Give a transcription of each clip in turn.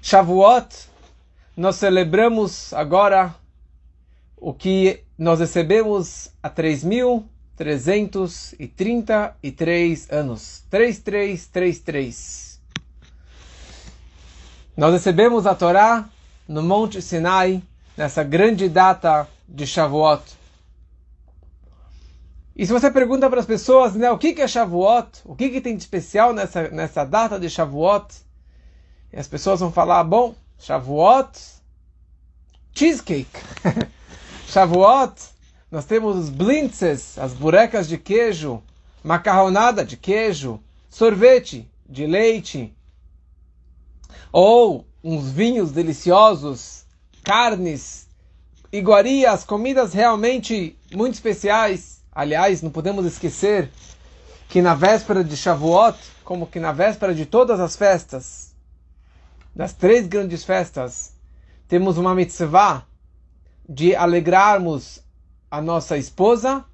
Shavuot, nós celebramos agora o que nós recebemos há 3.333 anos. 3333. Nós recebemos a Torá no Monte Sinai, nessa grande data de Shavuot. E se você pergunta para as pessoas, né, o que, que é Shavuot? O que, que tem de especial nessa, nessa data de Shavuot? E as pessoas vão falar, bom, Shavuot, cheesecake. Shavuot, nós temos os blintzes, as burecas de queijo, macarronada de queijo, sorvete de leite, ou uns vinhos deliciosos, carnes, iguarias, comidas realmente muito especiais. Aliás, não podemos esquecer que na véspera de Shavuot, como que na véspera de todas as festas, das três grandes festas, temos uma mitzvah de alegrarmos a nossa esposa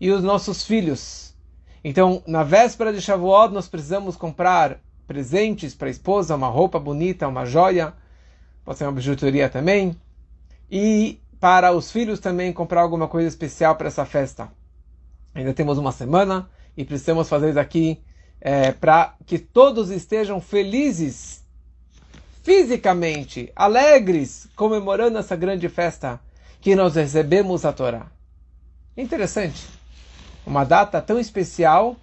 e os nossos filhos. Então, na véspera de Shavuot, nós precisamos comprar presentes para a esposa, uma roupa bonita, uma joia, pode ser uma bijuteria também, e para os filhos também comprar alguma coisa especial para essa festa. Ainda temos uma semana e precisamos fazer isso aqui é, para que todos estejam felizes fisicamente, alegres, comemorando essa grande festa que nós recebemos a Torá. Interessante. Uma data tão especial,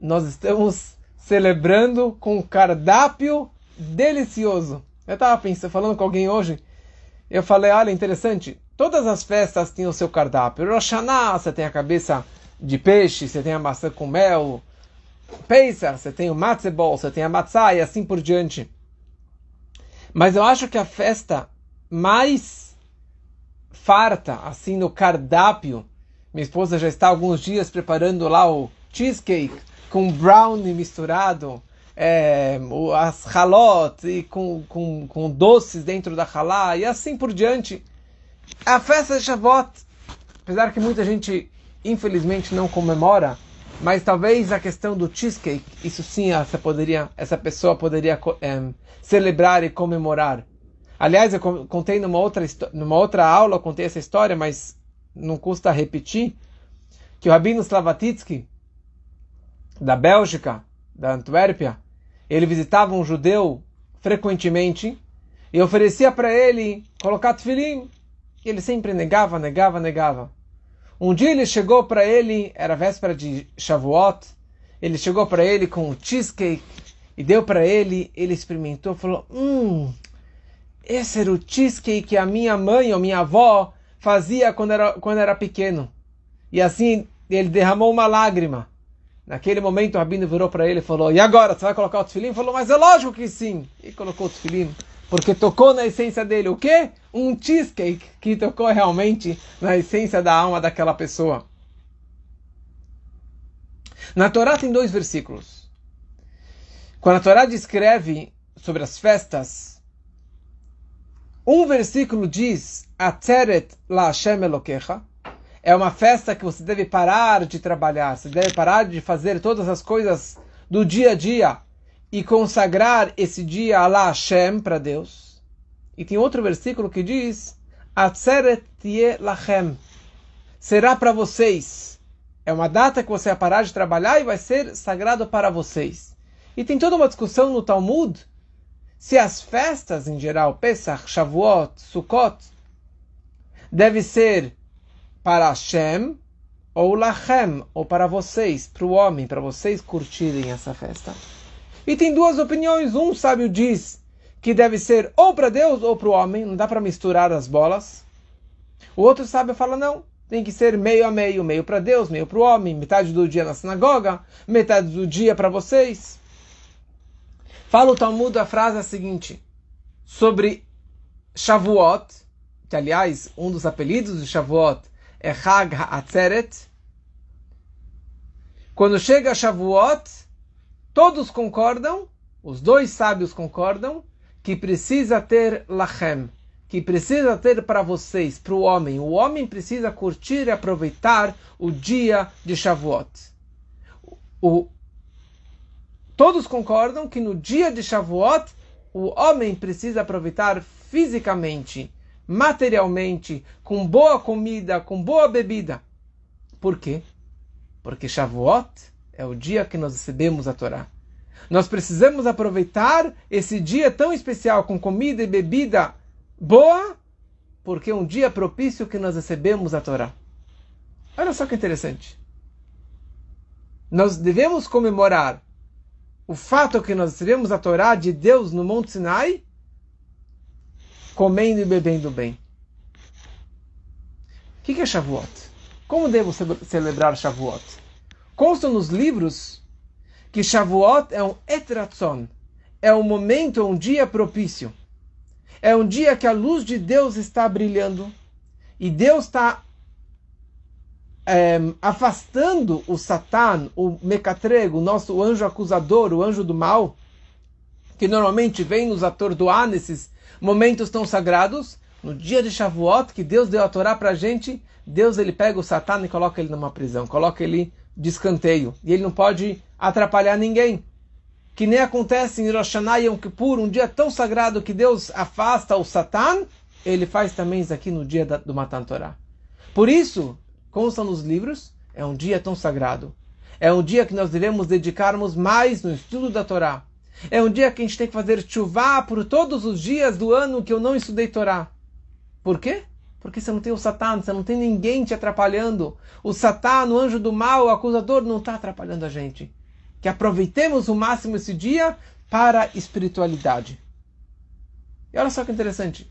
nós estamos celebrando com um cardápio delicioso. Eu estava pensando, falando com alguém hoje, eu falei, olha, interessante, todas as festas têm o seu cardápio. Rosh Hashanah, você tem a cabeça de peixe, você tem a maçã com mel. Pesach, você tem o matzebol, você tem a matzah e assim por diante. Mas eu acho que a festa mais farta, assim, no cardápio. Minha esposa já está alguns dias preparando lá o cheesecake com brownie misturado, é, as halot e com, com, com doces dentro da halá e assim por diante. A festa de Shavuot, apesar que muita gente infelizmente não comemora, mas talvez a questão do cheesecake, isso sim essa, poderia, essa pessoa poderia é, celebrar e comemorar. Aliás, eu contei numa outra, numa outra aula, contei essa história, mas não custa repetir, que o Rabino Slavatitsky, da Bélgica, da Antuérpia, ele visitava um judeu frequentemente e oferecia para ele colocar tefilim. Ele sempre negava, negava, negava. Um dia ele chegou para ele, era véspera de Shavuot, ele chegou para ele com um cheesecake e deu para ele, ele experimentou, falou: "Hum, esse era o cheesecake que a minha mãe ou minha avó fazia quando era, quando era pequeno. E assim ele derramou uma lágrima. Naquele momento o Rabino virou para ele e falou: E agora, você vai colocar o tefilim? Ele falou: Mas é lógico que sim. E colocou o tefilim. Porque tocou na essência dele. O quê? Um cheesecake que tocou realmente na essência da alma daquela pessoa. Na Torá tem dois versículos. Quando a Torá descreve sobre as festas um versículo diz: Ateret la Hashem Elokecha. É uma festa que você deve parar de trabalhar, você deve parar de fazer todas as coisas do dia a dia e consagrar esse dia a la Hashem para Deus. E tem outro versículo que diz: Atzeret lachem. Será para vocês. É uma data que você vai parar de trabalhar e vai ser sagrado para vocês. E tem toda uma discussão no Talmud se as festas em geral, Pesach, Shavuot, Sukkot, deve ser para Hashem ou Lachem, ou para vocês, para o homem, para vocês curtirem essa festa. E tem duas opiniões. Um sábio diz que deve ser ou para Deus ou para o homem, não dá para misturar as bolas. O outro sábio fala não, tem que ser meio a meio, meio para Deus, meio para o homem, metade do dia na sinagoga, metade do dia para vocês. Fala o Talmud a frase a seguinte sobre Shavuot, que aliás um dos apelidos de Shavuot é Hag HaAtzeret. Quando chega Shavuot, todos concordam, os dois sábios concordam, que precisa ter lachem, que precisa ter para vocês, para o homem. O homem precisa curtir e aproveitar o dia de Shavuot. O, todos concordam que no dia de Shavuot o homem precisa aproveitar fisicamente, materialmente, com boa comida, com boa bebida. Por quê? Porque Shavuot é o dia que nós recebemos a Torá. Nós precisamos aproveitar esse dia tão especial com comida e bebida boa, porque é um dia propício que nós recebemos a Torá. Olha só que interessante. Nós devemos comemorar o fato que nós recebemos a Torá de Deus no Monte Sinai, comendo e bebendo bem. O que é Shavuot? Como devo celebrar Shavuot? Consta nos livros que Shavuot é um etratzon, é um momento, um dia propício. É um dia que a luz de Deus está brilhando e Deus está é, afastando o Satan, o Mecatrego, o nosso anjo acusador, o anjo do mal, que normalmente vem nos atordoar nesses momentos tão sagrados. No dia de Shavuot, que Deus deu a Torá para a gente, Deus ele pega o Satan e coloca ele numa prisão, coloca ele de escanteio. E ele não pode atrapalhar ninguém. Que nem acontece em Rosh Hashanah Yom Kippur, um dia tão sagrado que Deus afasta o Satan, ele faz também isso aqui no dia do Matan Torah. Por isso, consta nos livros, é um dia tão sagrado. É um dia que nós devemos dedicarmos mais no estudo da Torá. É um dia que a gente tem que fazer chuva por todos os dias do ano que eu não estudei Torá. Por quê? Porque você não tem o Satã, você não tem ninguém te atrapalhando. O Satã, o anjo do mal, o acusador, não está atrapalhando a gente. Que aproveitemos o máximo esse dia para a espiritualidade. E olha só que interessante.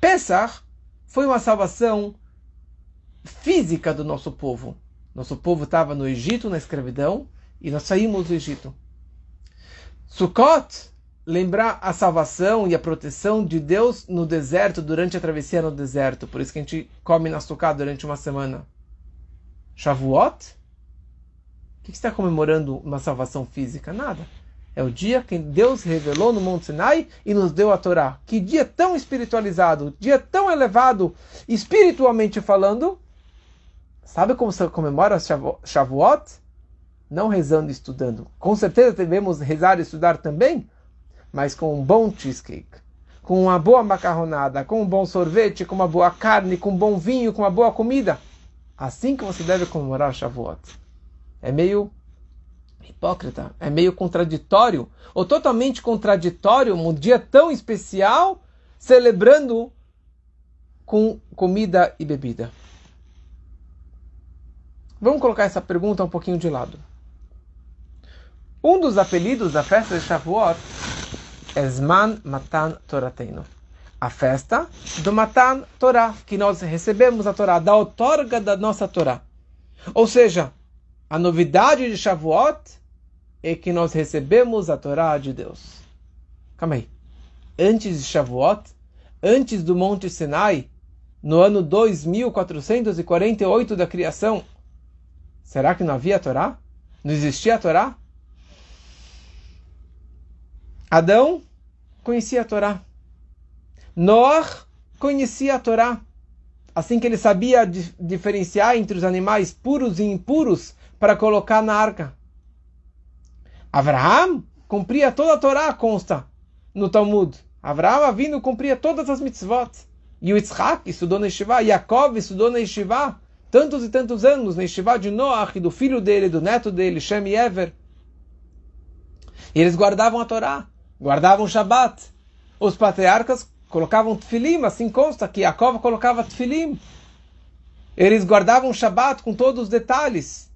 Pesach foi uma salvação física do nosso povo. Nosso povo estava no Egito, na escravidão, e nós saímos do Egito. Sukkot lembrar a salvação e a proteção de Deus no deserto, durante a travessia no deserto. Por isso que a gente come na Sukkot durante uma semana. Shavuot? O que está comemorando uma salvação física? Nada. É o dia que Deus revelou no Monte Sinai e nos deu a Torá. Que dia tão espiritualizado, dia tão elevado, espiritualmente falando, Sabe como se comemora Shavuot? Não rezando e estudando. Com certeza devemos rezar e estudar também, mas com um bom cheesecake, com uma boa macarronada, com um bom sorvete, com uma boa carne, com um bom vinho, com uma boa comida. Assim que você deve comemorar Shavuot. É meio hipócrita, é meio contraditório, ou totalmente contraditório, um dia tão especial, celebrando com comida e bebida. Vamos colocar essa pergunta um pouquinho de lado. Um dos apelidos da festa de Shavuot Zman Matan Torateino. A festa do Matan Torah, que nós recebemos a Torá, da outorga da nossa Torá. Ou seja, a novidade de Shavuot é que nós recebemos a Torá de Deus. Calma aí. Antes de Shavuot, antes do Monte Sinai, no ano 2448 da criação, Será que não havia Torá? Não existia a Torá? Adão conhecia a Torá. Noé conhecia a Torá. Assim que ele sabia diferenciar entre os animais puros e impuros para colocar na arca. Abraham cumpria toda a Torá, consta no Talmud. Abraham vindo cumpria todas as mitzvot. E o Yitzhak estudou na Yeshiva. Yaakov estudou na Yeshiva tantos e tantos anos na Yeshiva de Noach, do filho dele, do neto dele, Shem e Ever. E eles guardavam a Torá, guardavam Shabat. Os patriarcas colocavam tefilim, assim consta que Jacob colocava tefilim. Eles guardavam Shabat com todos os detalhes.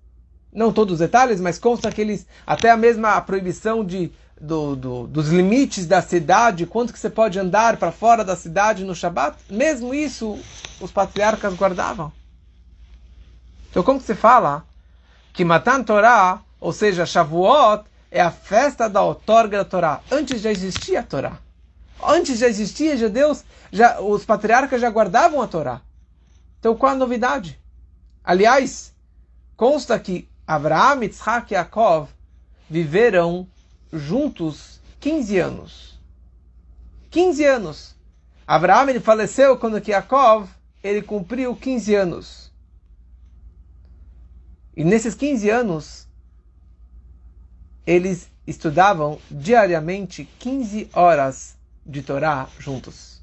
Não todos os detalhes, mas consta que eles, até a mesma proibição de, do, do, dos limites da cidade, quanto que você pode andar para fora da cidade no Shabat, mesmo isso os patriarcas guardavam. Então, como que se fala que Matan Torah, ou seja, Shavuot, é a festa da outorga da Torá? Antes já existia a Torá. Antes já existia, já Deus, já, os patriarcas já guardavam a Torá. Então, qual a novidade? Aliás, consta que Abraham, Yitzhak e Yaakov viveram juntos 15 anos. 15 anos. Abraham ele faleceu quando que Yaakov ele cumpriu 15 anos. E nesses 15 anos, eles estudavam diariamente 15 horas de Torá juntos.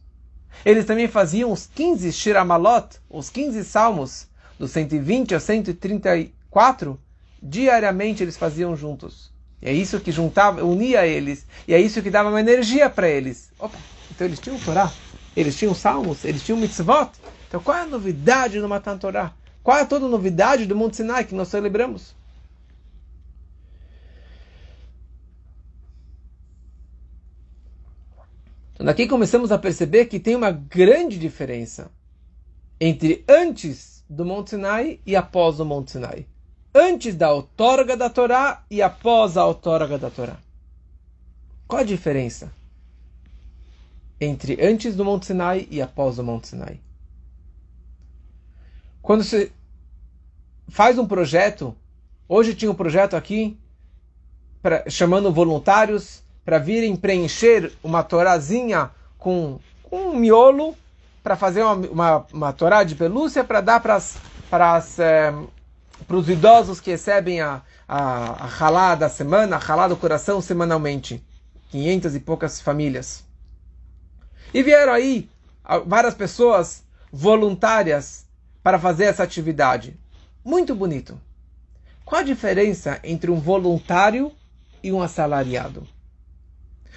Eles também faziam os 15 Shiramalot, os 15 salmos, dos 120 a 134, diariamente eles faziam juntos. E é isso que juntava, unia eles, e é isso que dava uma energia para eles. Opa, então eles tinham Torá, eles tinham salmos, eles tinham mitzvot. Então qual é a novidade no Matan Torá? Qual é toda a novidade do Monte Sinai que nós celebramos? Então daqui começamos a perceber que tem uma grande diferença entre antes do Monte Sinai e após o Monte Sinai. Antes da outorga da Torá e após a outorga da Torá. Qual a diferença entre antes do Monte Sinai e após o Monte Sinai? Quando você faz um projeto, hoje tinha um projeto aqui pra, chamando voluntários para virem preencher uma torazinha com, com um miolo para fazer uma, uma, uma torá de pelúcia para dar para é, os idosos que recebem a, a, a da semana, a halá do coração semanalmente. 500 e poucas famílias. E vieram aí várias pessoas voluntárias para fazer essa atividade. Muito bonito. Qual a diferença entre um voluntário e um assalariado?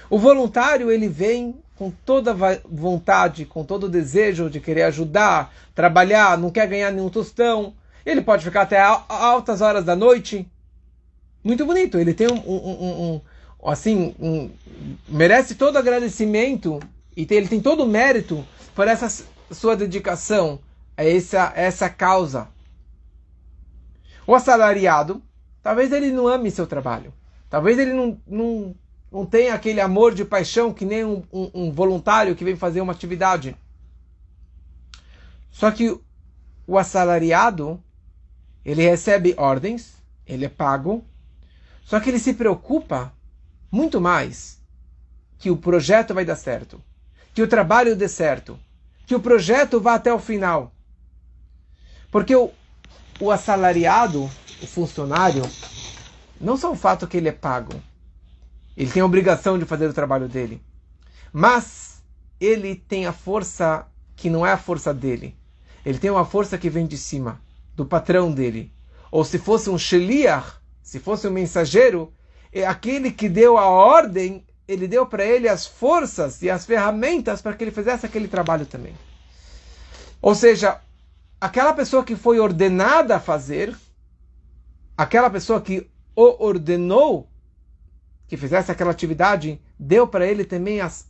O voluntário ele vem com toda vontade, com todo o desejo de querer ajudar, trabalhar, não quer ganhar nenhum tostão. Ele pode ficar até altas horas da noite. Muito bonito. Ele tem um, um, um, um assim, merece todo agradecimento e tem, ele tem todo o mérito por essa sua dedicação a essa, essa causa. O assalariado, talvez ele não ame seu trabalho. Talvez ele não, não não tem aquele amor de paixão que nem um, um, um voluntário que vem fazer uma atividade. Só que o assalariado, ele recebe ordens, ele é pago, só que ele se preocupa muito mais que o projeto vai dar certo, que o trabalho dê certo, que o projeto vá até o final. Porque o, o assalariado, o funcionário, não só o fato que ele é pago, ele tem a obrigação de fazer o trabalho dele. Mas ele tem a força que não é a força dele. Ele tem uma força que vem de cima, do patrão dele. Ou se fosse um sheliach, se fosse um mensageiro, é aquele que deu a ordem, ele deu para ele as forças e as ferramentas para que ele fizesse aquele trabalho também. Ou seja, aquela pessoa que foi ordenada a fazer, aquela pessoa que o ordenou, que fizesse aquela atividade, deu para ele também as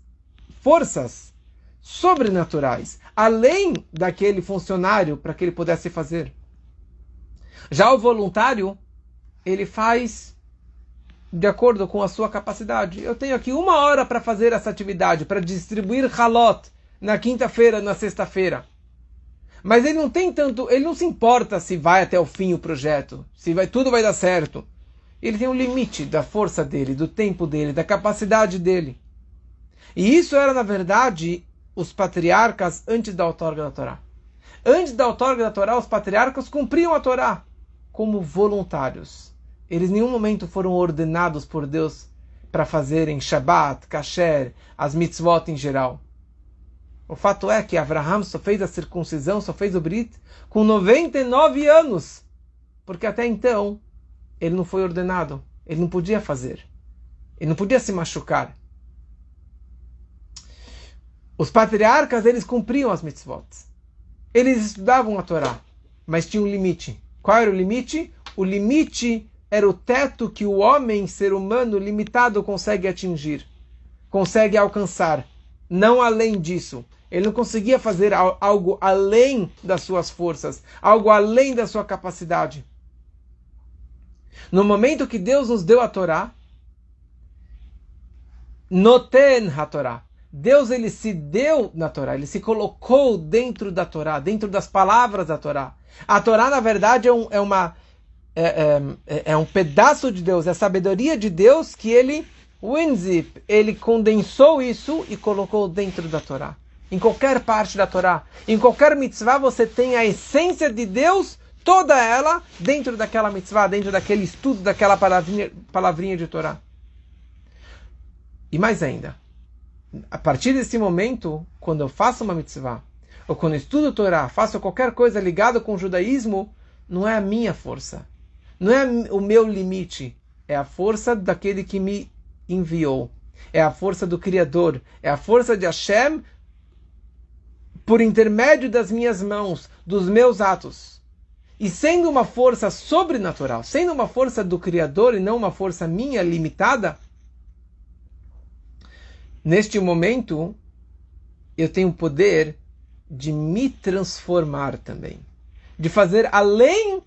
forças sobrenaturais, além daquele funcionário para que ele pudesse fazer. Já o voluntário, ele faz de acordo com a sua capacidade. Eu tenho aqui uma hora para fazer essa atividade, para distribuir halot na quinta-feira, na sexta-feira. Mas ele não tem tanto, ele não se importa se vai até o fim o projeto, se vai tudo vai dar certo ele tem um limite da força dele, do tempo dele, da capacidade dele. E isso era, na verdade, os patriarcas antes da outorga da Torá. Antes da outorga da Torá, os patriarcas cumpriam a Torá como voluntários. Eles em nenhum momento foram ordenados por Deus para fazerem Shabbat, Kasher, as mitzvot em geral. O fato é que Abraham só fez a circuncisão, só fez o Brit com 99 anos. Porque até então ele não foi ordenado. Ele não podia fazer. Ele não podia se machucar. Os patriarcas, eles cumpriam as mitzvot. Eles estudavam a Torá, mas tinha um limite. Qual era o limite? O limite era o teto que o homem, ser humano limitado, consegue atingir, consegue alcançar. Não além disso. Ele não conseguia fazer algo além das suas forças, algo além da sua capacidade. No momento que Deus nos deu a Torá, noten a Torá. Deus ele se deu na Torá, ele se colocou dentro da Torá, dentro das palavras da Torá. A Torá, na verdade, é, um, é uma é, é, é, um pedaço de Deus, é a sabedoria de Deus que ele, Winzip, ele condensou isso e colocou dentro da Torá. Em qualquer parte da Torá, em qualquer mitzvah, você tem a essência de Deus toda ela dentro daquela mitzvah, dentro daquele estudo, daquela palavrinha, palavrinha de Torá. E mais ainda, a partir desse momento, quando eu faço uma mitzvah, ou quando estudo Torá, faço qualquer coisa ligada com o judaísmo, não é a minha força, não é o meu limite, é a força daquele que me enviou, é a força do Criador, é a força de Hashem por intermédio das minhas mãos, dos meus atos. E sendo uma força sobrenatural, sendo uma força do Criador e não uma força minha limitada, neste momento eu tenho o poder de me transformar também, de fazer além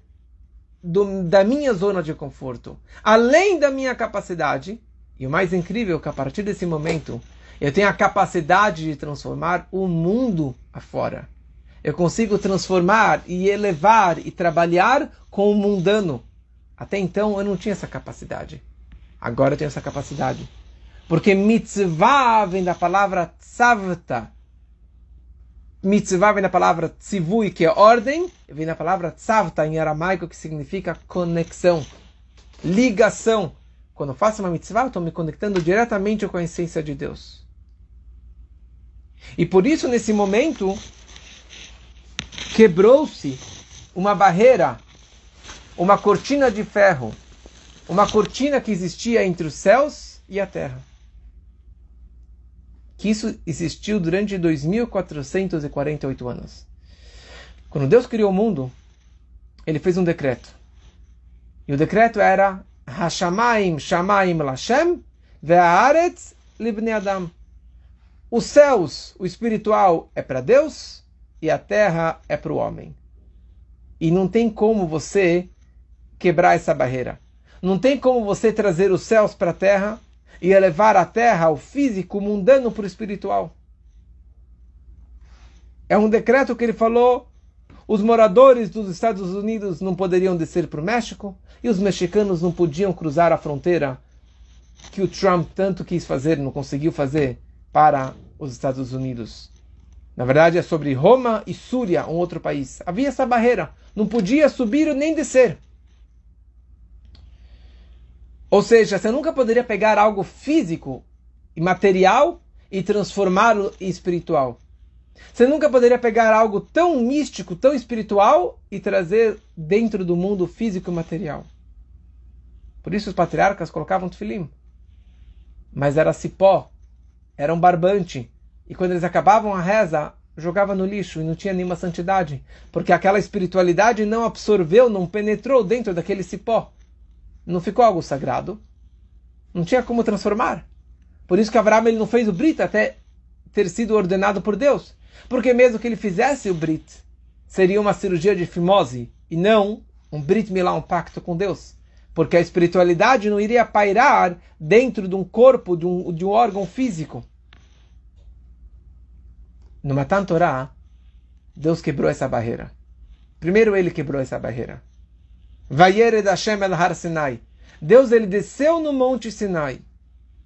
do, da minha zona de conforto, além da minha capacidade. E o mais incrível é que a partir desse momento eu tenho a capacidade de transformar o mundo afora. Eu consigo transformar e elevar e trabalhar com o mundano. Até então eu não tinha essa capacidade. Agora eu tenho essa capacidade. Porque mitzvah vem da palavra tzavta. Mitzvah vem da palavra tzivui, que é ordem, vem da palavra tzavta em aramaico, que significa conexão, ligação. Quando eu faço uma mitzvah, eu estou me conectando diretamente com a essência de Deus. E por isso, nesse momento, quebrou-se uma barreira, uma cortina de ferro, uma cortina que existia entre os céus e a terra. Que isso existiu durante 2448 anos. Quando Deus criou o mundo, ele fez um decreto. E o decreto era Hashamaim Shamaim Lashem Ve'aretz Libnei Adam. Os céus, o espiritual, é para Deus e a terra é para o homem. E não tem como você quebrar essa barreira. Não tem como você trazer os céus para a terra e elevar a terra, o físico, mundano, para o espiritual. É um decreto que ele falou: os moradores dos Estados Unidos não poderiam descer para o México e os mexicanos não podiam cruzar a fronteira que o Trump tanto quis fazer, não conseguiu fazer para os Estados Unidos. Na verdade, é sobre Roma e Súria, um outro país. Havia essa barreira. Não podia subir nem descer. Ou seja, você nunca poderia pegar algo físico e material e transformá-lo em espiritual. Você nunca poderia pegar algo tão místico, tão espiritual e trazer dentro do mundo físico e material. Por isso os patriarcas colocavam tefilim. Mas era cipó, era um barbante. E quando eles acabavam a reza, jogava no lixo e não tinha nenhuma santidade. Porque aquela espiritualidade não absorveu, não penetrou dentro daquele cipó. Não ficou algo sagrado. Não tinha como transformar. Por isso que Abraão ele não fez o Brit até ter sido ordenado por Deus. Porque mesmo que ele fizesse o Brit, seria uma cirurgia de fimose e não um Brit Milá, um pacto com Deus porque a espiritualidade não iria pairar dentro de um corpo, de um, de um órgão físico. No Matan Torah, Deus quebrou essa barreira. Primeiro ele quebrou essa barreira. Vayered Hashem el Har Sinai. Deus ele desceu no monte Sinai.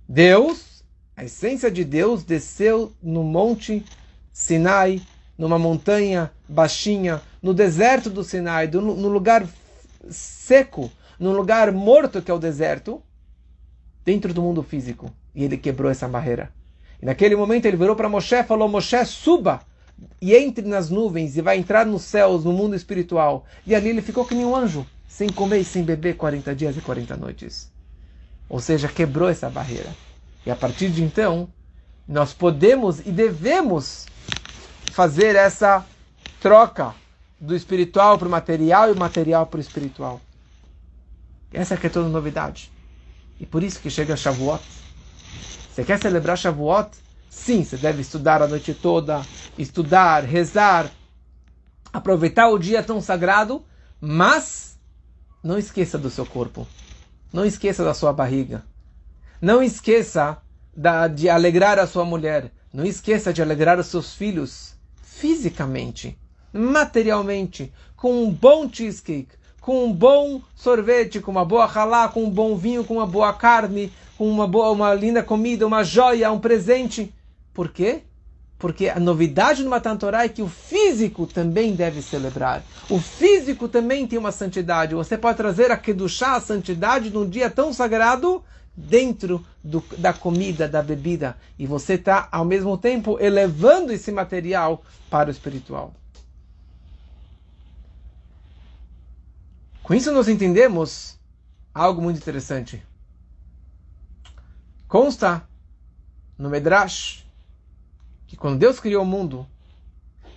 Deus, a essência de Deus, desceu no monte Sinai, numa montanha baixinha, no deserto do Sinai, no lugar seco, num lugar morto que é o deserto, dentro do mundo físico. E ele quebrou essa barreira. E naquele momento ele virou para Moshe e falou: Moshe, suba e entre nas nuvens e vai entrar nos céus, no mundo espiritual. E ali ele ficou que nem um anjo, sem comer e sem beber 40 dias e 40 noites. Ou seja, quebrou essa barreira. E a partir de então, nós podemos e devemos fazer essa troca do espiritual para o material e o material para o espiritual. Essa que é toda novidade. E por isso que chega Shavuot. Você quer celebrar Shavuot? Sim, você deve estudar a noite toda, estudar, rezar, aproveitar o dia tão sagrado, mas não esqueça do seu corpo. Não esqueça da sua barriga. Não esqueça da, de alegrar a sua mulher. Não esqueça de alegrar os seus filhos fisicamente, materialmente, com um bom cheesecake, com um bom sorvete, com uma boa halá, com um bom vinho, com uma boa carne, com uma boa, uma linda comida, uma joia, um presente. Por quê? Porque a novidade no Matan Torah é que o físico também deve celebrar. O físico também tem uma santidade. Você pode trazer a Kedushá, a santidade, num dia tão sagrado, dentro do, da comida, da bebida. E você está, ao mesmo tempo, elevando esse material para o espiritual. Com isso, nós entendemos algo muito interessante. Consta no Medrash que quando Deus criou o mundo,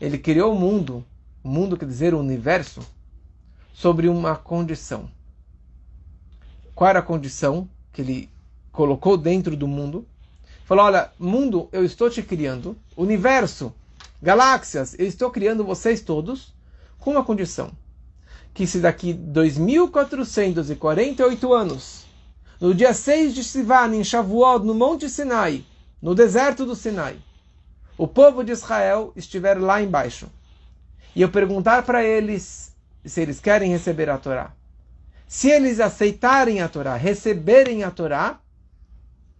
ele criou o mundo, o mundo quer dizer o universo, sobre uma condição. Qual era a condição que ele colocou dentro do mundo? Falou: Olha, mundo, eu estou te criando, universo, galáxias, eu estou criando vocês todos com uma condição. Que se daqui 2448 anos, no dia 6 de Sivan, em Shavuot, no Monte Sinai, no deserto do Sinai, o povo de Israel estiver lá embaixo e eu perguntar para eles se eles querem receber a Torá. Se eles aceitarem a Torá, receberem a Torá,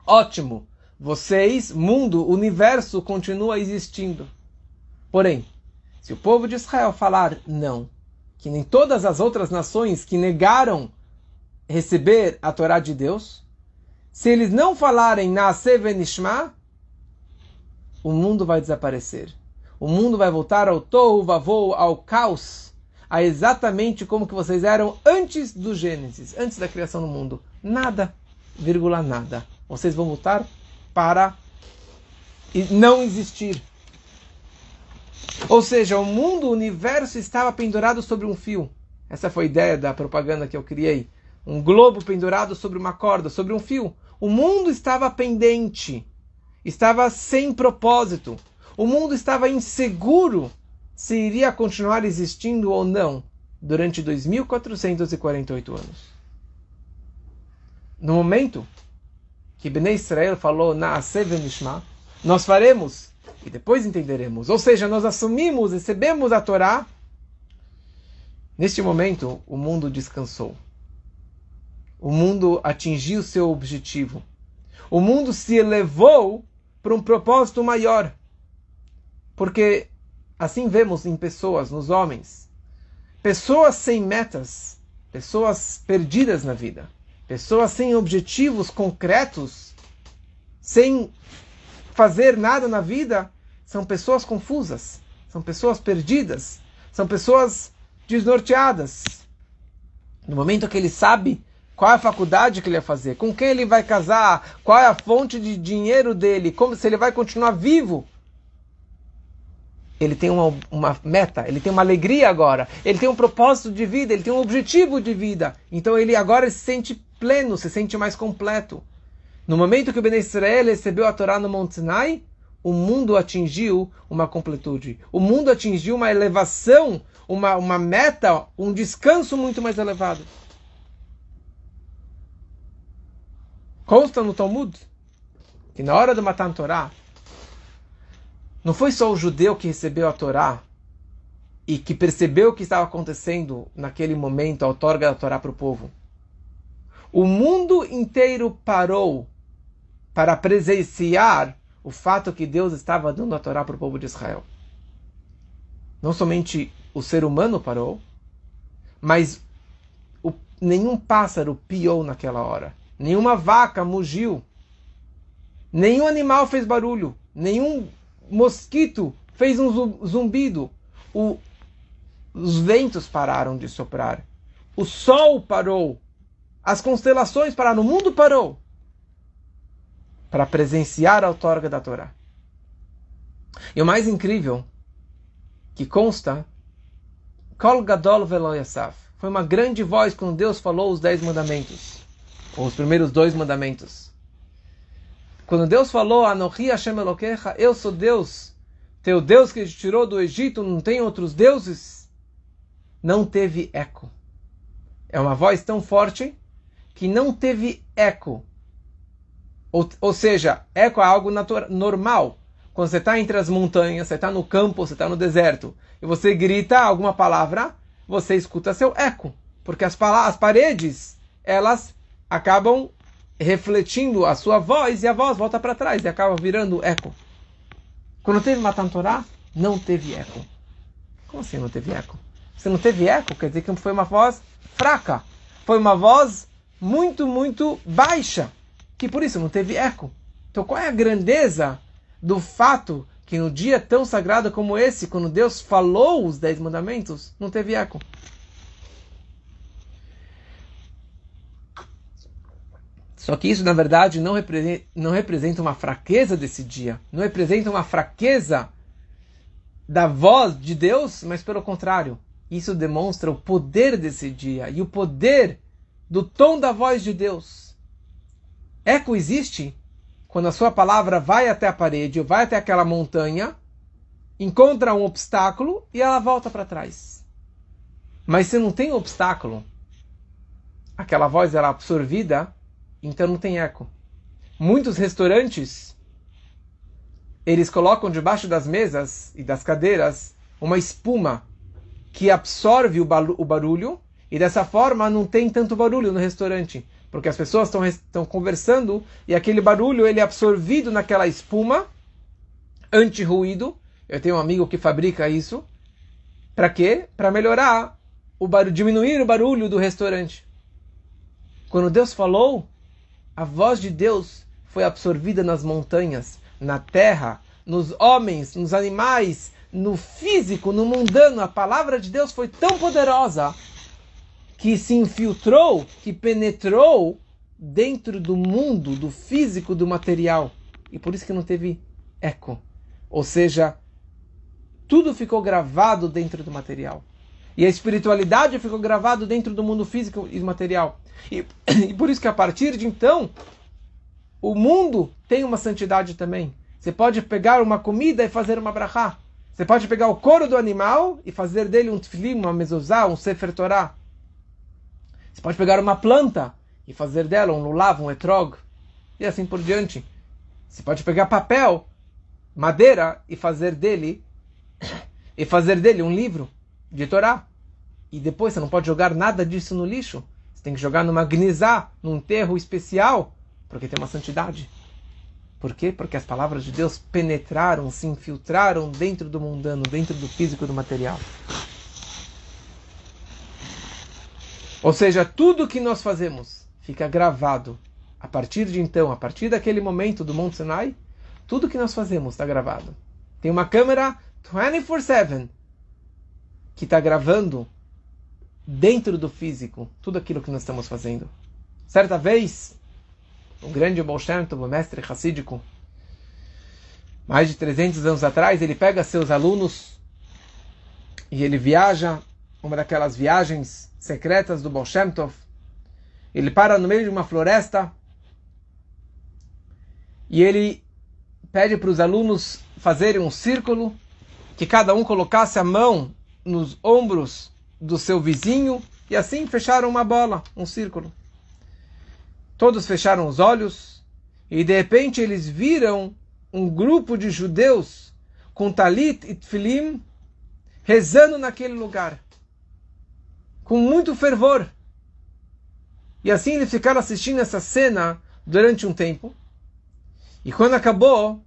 ótimo. Vocês, mundo, universo continua existindo. Porém, se o povo de Israel falar não, que nem todas as outras nações que negaram receber a Torá de Deus, se eles não falarem na Venishma, o mundo vai desaparecer. O mundo vai voltar ao tohu vavou, ao caos, a exatamente como que vocês eram antes do Gênesis, antes da criação do mundo. Nada, vírgula nada. Vocês vão voltar para não existir. Ou seja, o mundo, o universo estava pendurado sobre um fio. Essa foi a ideia da propaganda que eu criei. Um globo pendurado sobre uma corda, sobre um fio. O mundo estava pendente estava sem propósito. O mundo estava inseguro se iria continuar existindo ou não durante 2448 anos. No momento que Bnei Israel falou na Nishma, nós faremos e depois entenderemos. Ou seja, nós assumimos, recebemos a Torá. Neste momento, o mundo descansou. O mundo atingiu seu objetivo. O mundo se elevou para um propósito maior. Porque assim vemos em pessoas, nos homens, pessoas sem metas, pessoas perdidas na vida, pessoas sem objetivos concretos, sem fazer nada na vida, são pessoas confusas, são pessoas perdidas, são pessoas desnorteadas. No momento que ele sabe qual é a faculdade que ele vai fazer? Com quem ele vai casar? Qual é a fonte de dinheiro dele? Como se ele vai continuar vivo? Ele tem uma, uma meta, ele tem uma alegria agora, ele tem um propósito de vida, ele tem um objetivo de vida. Então ele agora se sente pleno, se sente mais completo. No momento que o Ben Israel recebeu a Torá no Monte Sinai, o mundo atingiu uma completude. O mundo atingiu uma elevação, uma, uma meta, um descanso muito mais elevado. Consta no Talmud que na hora do Matan Torá, não foi só o judeu que recebeu a Torá e que percebeu o que estava acontecendo naquele momento, a outorga da Torá para o povo. O mundo inteiro parou para presenciar o fato que Deus estava dando a Torá para o povo de Israel. Não somente o ser humano parou, mas o, nenhum pássaro piou naquela hora. Nenhuma vaca mugiu. Nenhum animal fez barulho. Nenhum mosquito fez um zumbido. O, os ventos pararam de soprar. O sol parou. As constelações pararam. O mundo parou para presenciar a outorga da Torá. E o mais incrível, que consta, Kol Gadol Velo foi uma grande voz quando Deus falou os dez mandamentos os primeiros dois mandamentos. Quando Deus falou, Anohi Hashem Elokecha, eu sou Deus, teu Deus que te tirou do Egito, não tem outros deuses, não teve eco. É uma voz tão forte que não teve eco. Ou, ou seja, eco é algo normal. Quando você está entre as montanhas, você está no campo, você está no deserto, e você grita alguma palavra, você escuta seu eco. Porque as, as paredes, elas acabam refletindo a sua voz e a voz volta para trás e acaba virando eco. Quando teve Matan Torah, não teve eco. Como assim não teve eco? Se não teve eco, quer dizer que foi uma voz fraca. Foi uma voz muito, muito baixa. Que por isso não teve eco. Então qual é a grandeza do fato que no dia tão sagrado como esse, quando Deus falou os dez mandamentos, não teve eco? Só que isso, na verdade, não representa, não representa uma fraqueza desse dia. Não representa uma fraqueza da voz de Deus, mas pelo contrário. Isso demonstra o poder desse dia e o poder do tom da voz de Deus. Eco existe quando a sua palavra vai até a parede, ou vai até aquela montanha, encontra um obstáculo e ela volta para trás. Mas se não tem obstáculo, aquela voz era é absorvida então não tem eco. Muitos restaurantes eles colocam debaixo das mesas e das cadeiras uma espuma que absorve o barulho e dessa forma não tem tanto barulho no restaurante, porque as pessoas estão, estão conversando e aquele barulho ele é absorvido naquela espuma anti-ruído. Eu tenho um amigo que fabrica isso. Para quê? Para melhorar o barulho, diminuir o barulho do restaurante. Quando Deus falou, a voz de Deus foi absorvida nas montanhas, na terra, nos homens, nos animais, no físico, no mundano. A palavra de Deus foi tão poderosa que se infiltrou, que penetrou dentro do mundo, do físico, do material. E por isso que não teve eco. Ou seja, tudo ficou gravado dentro do material. E a espiritualidade ficou gravado dentro do mundo físico e material. E, e por isso que a partir de então, o mundo tem uma santidade também. Você pode pegar uma comida e fazer uma brachá. Você pode pegar o couro do animal e fazer dele um tefilin, uma mezuzá, um sefer torá. Você pode pegar uma planta e fazer dela um lulav, um etrog. E assim por diante. Você pode pegar papel, madeira e fazer dele e fazer dele um livro de Torá. E depois você não pode jogar nada disso no lixo. Tem que jogar numa gnizá, num terro especial, porque tem uma santidade. Por quê? Porque as palavras de Deus penetraram, se infiltraram dentro do mundano, dentro do físico do material. Ou seja, tudo que nós fazemos fica gravado. A partir de então, a partir daquele momento do Monte Sinai, tudo que nós fazemos está gravado. Tem uma câmera 24/7 que está gravando dentro do físico tudo aquilo que nós estamos fazendo. Certa vez, um grande Bolshevik, um mestre racídico, mais de 300 anos atrás, ele pega seus alunos e ele viaja, uma daquelas viagens secretas do Baal Ele para no meio de uma floresta e ele pede para os alunos fazerem um círculo, que cada um colocasse a mão nos ombros do seu vizinho e assim fecharam uma bola, um círculo. Todos fecharam os olhos e de repente eles viram um grupo de judeus com talit e tfilim rezando naquele lugar com muito fervor. E assim eles ficaram assistindo essa cena durante um tempo. E quando acabou,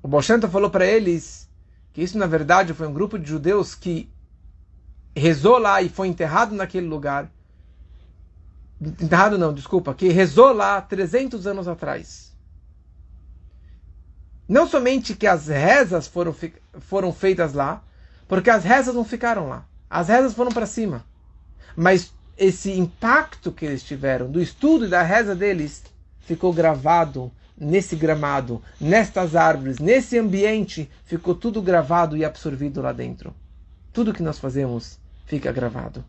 o Bolshanta falou para eles que isso na verdade foi um grupo de judeus que rezou lá e foi enterrado naquele lugar. Enterrado não, desculpa, que rezou lá 300 anos atrás. Não somente que as rezas foram, foram feitas lá, porque as rezas não ficaram lá. As rezas foram para cima. Mas esse impacto que eles tiveram do estudo e da reza deles ficou gravado nesse gramado, nestas árvores, nesse ambiente, ficou tudo gravado e absorvido lá dentro. Tudo que nós fazemos fica gravado.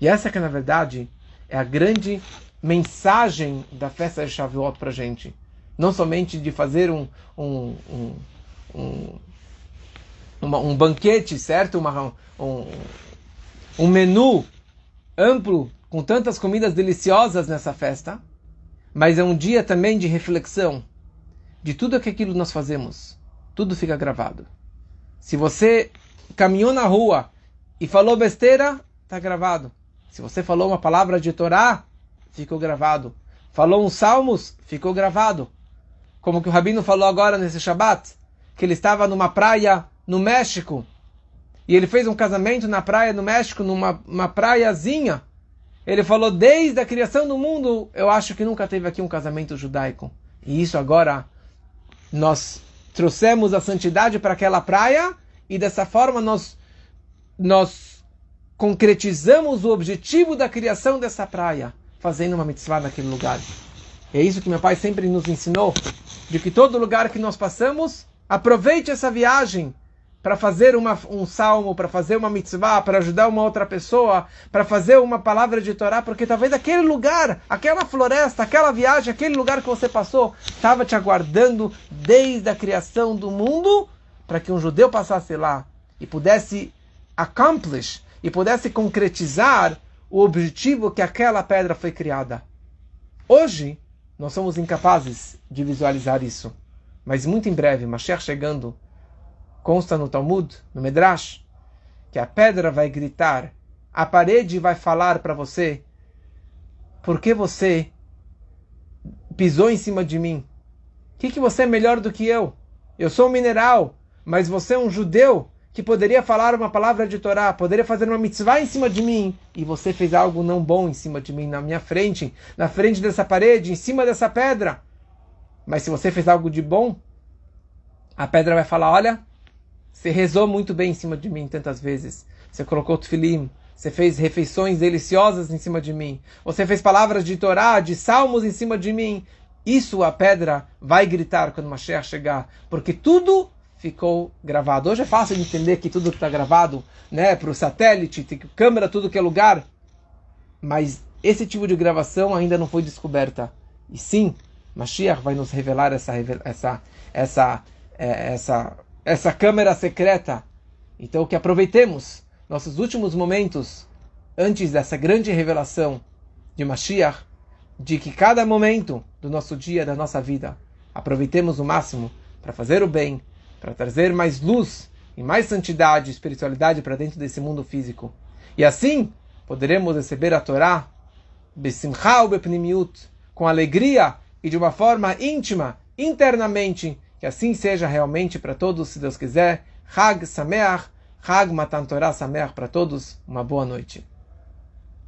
E essa que na verdade é a grande mensagem da festa de Shavuot para gente. Não somente de fazer um, um, um, um, uma, um banquete, certo? Uma, um, um menu amplo com tantas comidas deliciosas nessa festa, mas é um dia também de reflexão de tudo aquilo que nós fazemos. Tudo fica gravado. Se você caminhou na rua e falou besteira, está gravado. Se você falou uma palavra de Torá, ficou gravado. Falou uns salmos, ficou gravado. como que o Rabino falou agora nesse Shabat, que ele estava numa praia no México, e ele fez um casamento na praia no México, numa uma praiazinha. Ele falou, desde a criação do mundo, eu acho que nunca teve aqui um casamento judaico. E isso agora, nós trouxemos a santidade para aquela praia, e dessa forma nós, nós concretizamos o objetivo da criação dessa praia, fazendo uma mitzvah naquele lugar. É isso que meu pai sempre nos ensinou, de que todo lugar que nós passamos, aproveite essa viagem para fazer uma, um salmo, para fazer uma mitzvah, para ajudar uma outra pessoa, para fazer uma palavra de Torá, porque talvez aquele lugar, aquela floresta, aquela viagem, aquele lugar que você passou, estava te aguardando desde a criação do mundo, para que um judeu passasse lá e pudesse accomplish, e pudesse concretizar o objetivo que aquela pedra foi criada. Hoje, nós somos incapazes de visualizar isso. Mas muito em breve, Mashiach chegando, consta no Talmud, no Medrash, que a pedra vai gritar, a parede vai falar para você, por que você pisou em cima de mim? O que, que você é melhor do que eu? Eu sou um mineral, mas você é um judeu que poderia falar uma palavra de Torá, poderia fazer uma mitzvah em cima de mim, e você fez algo não bom em cima de mim, na minha frente, na frente dessa parede, em cima dessa pedra. Mas se você fez algo de bom, a pedra vai falar: Olha, você rezou muito bem em cima de mim tantas vezes. Você colocou tefilim, você fez refeições deliciosas em cima de mim. Você fez palavras de Torá, de salmos em cima de mim. Isso a pedra vai gritar quando Mashiach chegar, porque tudo ficou gravado. Hoje é fácil de entender que tudo está gravado, né, para o satélite, câmera, tudo que é lugar. Mas esse tipo de gravação ainda não foi descoberta. E sim, Mashiach vai nos revelar essa essa essa é, essa essa câmera secreta. Então que aproveitemos nossos últimos momentos antes dessa grande revelação de Mashiach, de que cada momento do nosso dia, da nossa vida, aproveitemos o máximo para fazer o bem, para trazer mais luz e mais santidade e espiritualidade para dentro desse mundo físico. E assim poderemos receber a Torá com alegria e de uma forma íntima, internamente, que assim seja realmente para todos, se Deus quiser. Hag Sameach, Hag Matan Torah Sameach para todos. Uma boa noite.